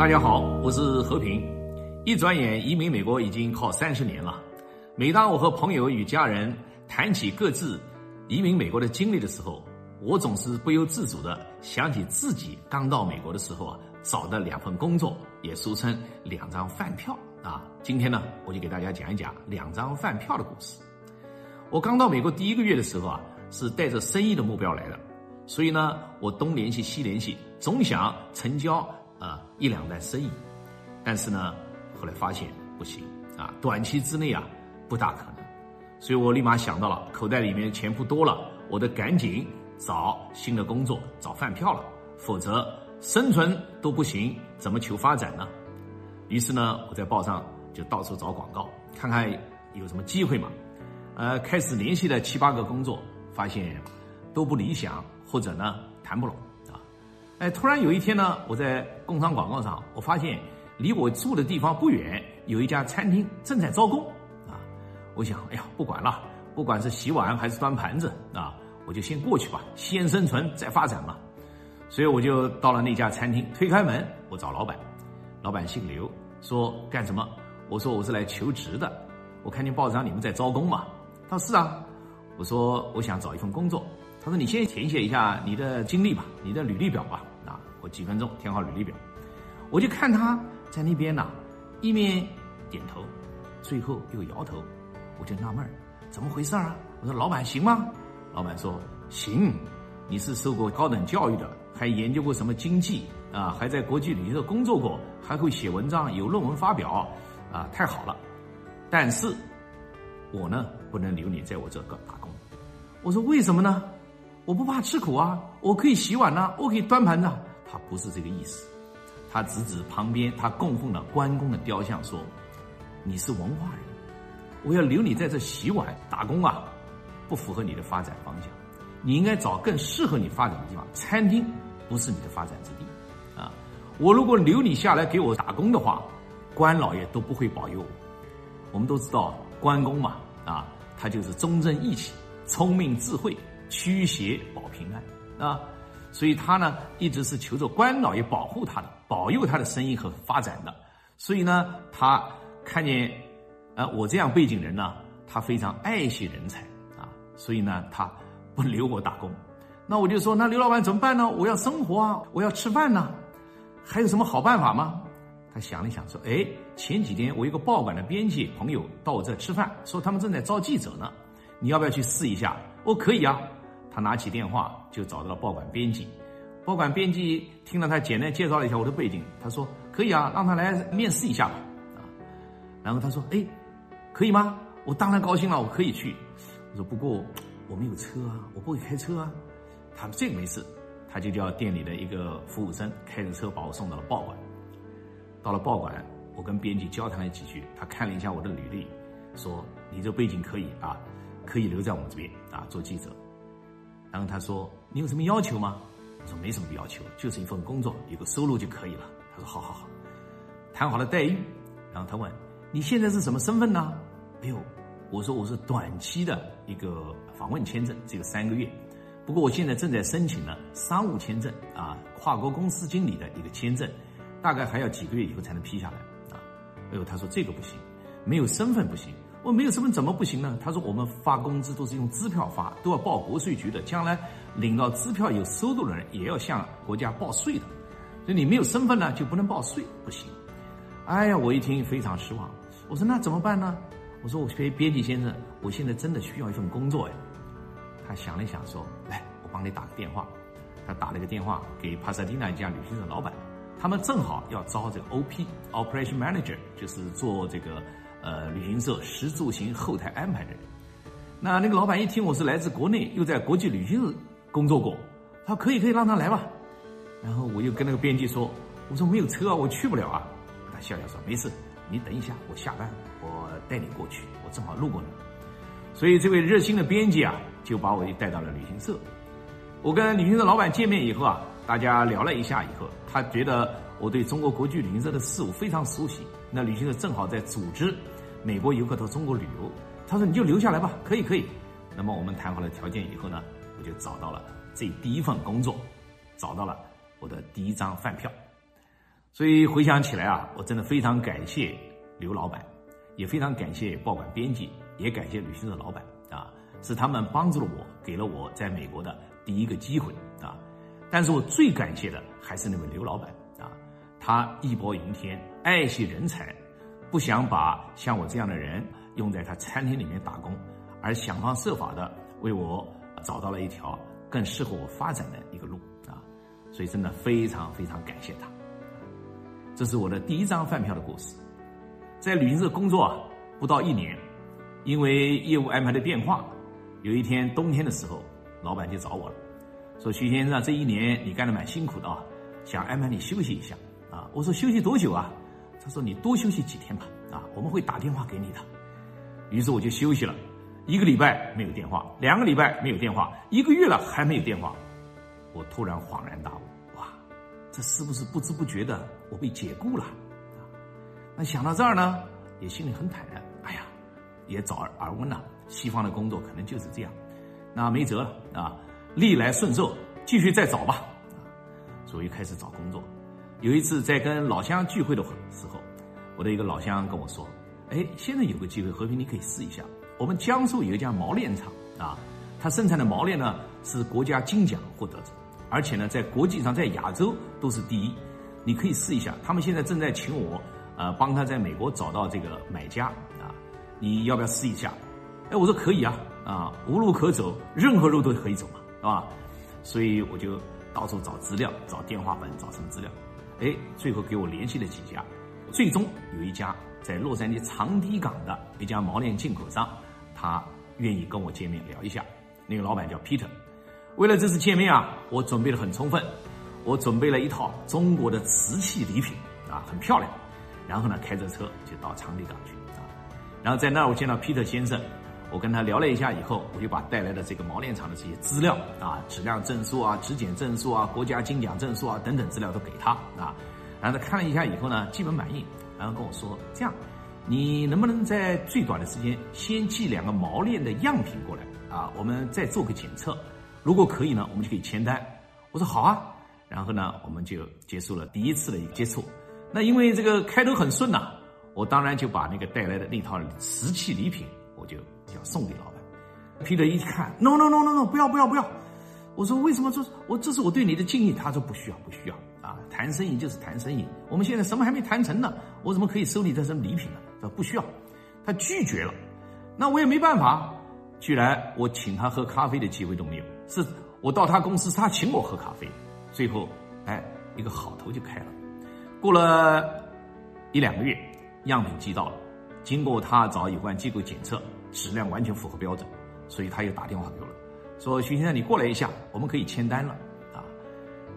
大家好，我是和平。一转眼移民美国已经靠三十年了。每当我和朋友与家人谈起各自移民美国的经历的时候，我总是不由自主地想起自己刚到美国的时候啊，找的两份工作，也俗称两张饭票啊。今天呢，我就给大家讲一讲两张饭票的故事。我刚到美国第一个月的时候啊，是带着生意的目标来的，所以呢，我东联系西联系，总想成交。啊，一两单生意，但是呢，后来发现不行啊，短期之内啊不大可能，所以我立马想到了，口袋里面钱不多了，我得赶紧找新的工作，找饭票了，否则生存都不行，怎么求发展呢？于是呢，我在报上就到处找广告，看看有什么机会嘛。呃，开始联系了七八个工作，发现都不理想，或者呢谈不拢。哎，突然有一天呢，我在工商广告上，我发现离我住的地方不远有一家餐厅正在招工，啊，我想，哎呀，不管了，不管是洗碗还是端盘子啊，我就先过去吧，先生存再发展嘛。所以我就到了那家餐厅，推开门，我找老板，老板姓刘，说干什么？我说我是来求职的，我看见报纸上你们在招工嘛。他说是啊，我说我想找一份工作。他说你先填写一下你的经历吧，你的履历表吧。我几分钟填好履历表，我就看他在那边呢，一面点头，最后又摇头，我就纳闷儿，怎么回事啊？我说老板行吗？老板说行，你是受过高等教育的，还研究过什么经济啊？还在国际旅行社工作过，还会写文章，有论文发表，啊，太好了。但是，我呢不能留你在我这个打工。我说为什么呢？我不怕吃苦啊，我可以洗碗呐，我可以端盘子。他不是这个意思，他指指旁边他供奉的关公的雕像说：“你是文化人，我要留你在这洗碗打工啊，不符合你的发展方向，你应该找更适合你发展的地方。餐厅不是你的发展之地啊！我如果留你下来给我打工的话，关老爷都不会保佑我。我们都知道关公嘛，啊，他就是忠正义气、聪明智慧、驱邪保平安啊。”所以他呢，一直是求着关老爷保护他的，保佑他的生意和发展的。所以呢，他看见，呃，我这样背景人呢，他非常爱惜人才啊。所以呢，他不留我打工。那我就说，那刘老板怎么办呢？我要生活啊，我要吃饭呢，还有什么好办法吗？他想了想说，哎，前几天我一个报馆的编辑朋友到我这吃饭，说他们正在招记者呢，你要不要去试一下？我可以啊。他拿起电话就找到了报馆编辑，报馆编辑听了他简单介绍了一下我的背景，他说可以啊，让他来面试一下吧，啊，然后他说，哎，可以吗？我当然高兴了，我可以去。我说不过我没有车啊，我不会开车啊。他说这个没事，他就叫店里的一个服务生开着车把我送到了报馆。到了报馆，我跟编辑交谈了几句，他看了一下我的履历，说你这背景可以啊，可以留在我们这边啊做记者。然后他说：“你有什么要求吗？”我说：“没什么要求，就是一份工作，有个收入就可以了。”他说：“好好好，谈好了待遇。”然后他问：“你现在是什么身份呢？”哎呦，我说：“我是短期的一个访问签证，只有三个月。不过我现在正在申请呢商务签证啊，跨国公司经理的一个签证，大概还要几个月以后才能批下来啊。”哎呦，他说：“这个不行，没有身份不行。”我没有身份怎么不行呢？他说我们发工资都是用支票发，都要报国税局的。将来领到支票有收入的人也要向国家报税的。所以你没有身份呢，就不能报税，不行。哎呀，我一听非常失望。我说那怎么办呢？我说我编编辑先生，我现在真的需要一份工作呀。他想了想说，来，我帮你打个电话。他打了个电话给帕萨迪纳一家旅行社老板，他们正好要招这个 OP Operation Manager，就是做这个。呃，旅行社食住行后台安排的人，那那个老板一听我是来自国内，又在国际旅行社工作过，他说可以可以让他来吧。然后我又跟那个编辑说，我说没有车啊，我去不了啊。他笑笑说没事，你等一下，我下班我带你过去，我正好路过你。所以这位热心的编辑啊，就把我带到了旅行社。我跟旅行社老板见面以后啊，大家聊了一下以后，他觉得我对中国国际旅行社的事务非常熟悉。那旅行社正好在组织美国游客到中国旅游，他说你就留下来吧，可以可以。那么我们谈好了条件以后呢，我就找到了这第一份工作，找到了我的第一张饭票。所以回想起来啊，我真的非常感谢刘老板，也非常感谢报馆编辑，也感谢旅行社老板啊，是他们帮助了我，给了我在美国的第一个机会啊。但是我最感谢的还是那位刘老板，他义薄云天，爱惜人才，不想把像我这样的人用在他餐厅里面打工，而想方设法的为我找到了一条更适合我发展的一个路啊，所以真的非常非常感谢他。这是我的第一张饭票的故事，在旅行社工作不到一年，因为业务安排的变化，有一天冬天的时候，老板就找我了，说徐先生这一年你干得蛮辛苦的啊，想安排你休息一下啊。我说休息多久啊？他说你多休息几天吧啊，我们会打电话给你的。于是我就休息了一个礼拜没有电话，两个礼拜没有电话，一个月了还没有电话，我突然恍然大悟。哇这是不是不知不觉的我被解雇了？啊，那想到这儿呢，也心里很坦然。哎呀，也早耳闻了，西方的工作可能就是这样，那没辙了啊，逆来顺受，继续再找吧。啊，所以开始找工作。有一次在跟老乡聚会的时候，我的一个老乡跟我说：“哎，现在有个机会，和平你可以试一下。我们江苏有一家毛链厂啊，它生产的毛链呢是国家金奖获得者。”而且呢，在国际上，在亚洲都是第一，你可以试一下。他们现在正在请我，呃，帮他在美国找到这个买家啊，你要不要试一下？哎，我说可以啊，啊，无路可走，任何路都可以走嘛，是吧？所以我就到处找资料，找电话本，找什么资料？哎，最后给我联系了几家，最终有一家在洛杉矶长堤港的一家毛链进口商，他愿意跟我见面聊一下。那个老板叫 Peter。为了这次见面啊，我准备的很充分，我准备了一套中国的瓷器礼品啊，很漂亮。然后呢，开着车就到长堤港去啊。然后在那儿我见到 Peter 先生，我跟他聊了一下以后，我就把带来的这个毛链厂的这些资料啊，质量证书啊、质检证书啊、国家金奖证书啊等等资料都给他啊。然后他看了一下以后呢，基本满意，然后跟我说：“这样，你能不能在最短的时间先寄两个毛链的样品过来啊？我们再做个检测。”如果可以呢，我们就可以签单。我说好啊，然后呢，我们就结束了第一次的一个接触。那因为这个开头很顺呐、我当然就把那个带来的那套瓷器礼品，我就要送给老板。Peter 一看，no no no no no，不要不要不要。我说为什么？这是我这是我对你的敬意。他说不需要不需要啊，谈生意就是谈生意。我们现在什么还没谈成呢，我怎么可以收你这什么礼品呢？他说不需要，他拒绝了。那我也没办法。居然我请他喝咖啡的机会都没有，是我到他公司，他请我喝咖啡，最后，哎，一个好头就开了。过了一两个月，样品寄到了，经过他找有关机构检测，质量完全符合标准，所以他又打电话给我了，说徐先生你过来一下，我们可以签单了啊。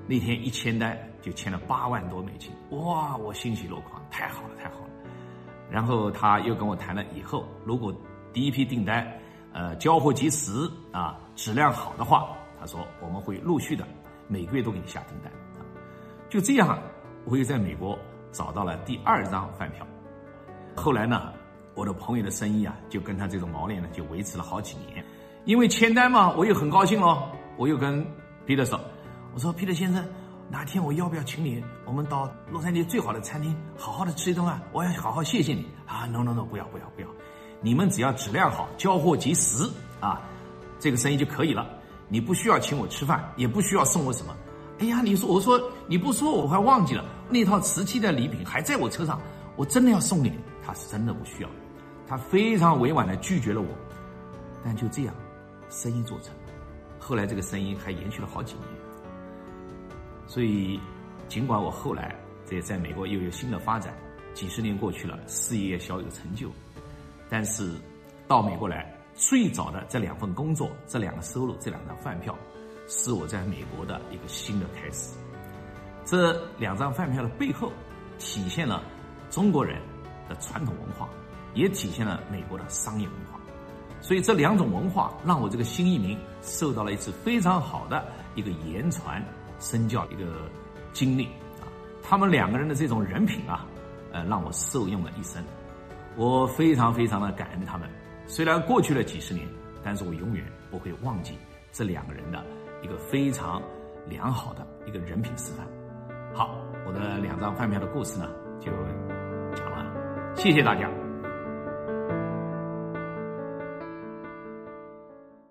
那天一签单就签了八万多美金，哇，我欣喜若狂，太好了太好了。然后他又跟我谈了以后，如果第一批订单。呃，交货及时啊，质量好的话，他说我们会陆续的每个月都给你下订单啊。就这样，我又在美国找到了第二张饭票。后来呢，我的朋友的生意啊，就跟他这种毛链呢，就维持了好几年。因为签单嘛，我又很高兴哦，我又跟彼得说：“我说彼得先生，哪天我要不要请你，我们到洛杉矶最好的餐厅，好好的吃一顿啊？我要好好谢谢你啊！”No No No，不要不要不要。你们只要质量好，交货及时啊，这个生意就可以了。你不需要请我吃饭，也不需要送我什么。哎呀，你说我说你不说我快忘记了，那套瓷器的礼品还在我车上，我真的要送给你。他是真的不需要，他非常委婉的拒绝了我。但就这样，生意做成了。后来这个生意还延续了好几年。所以，尽管我后来这在美国又有新的发展，几十年过去了，事业小有成就。但是，到美国来最早的这两份工作，这两个收入，这两张饭票，是我在美国的一个新的开始。这两张饭票的背后，体现了中国人的传统文化，也体现了美国的商业文化。所以这两种文化让我这个新移民受到了一次非常好的一个言传身教一个经历啊。他们两个人的这种人品啊，呃，让我受用了一生。我非常非常的感恩他们，虽然过去了几十年，但是我永远不会忘记这两个人的一个非常良好的一个人品示范。好，我的两张饭票的故事呢，就讲完了。谢谢大家。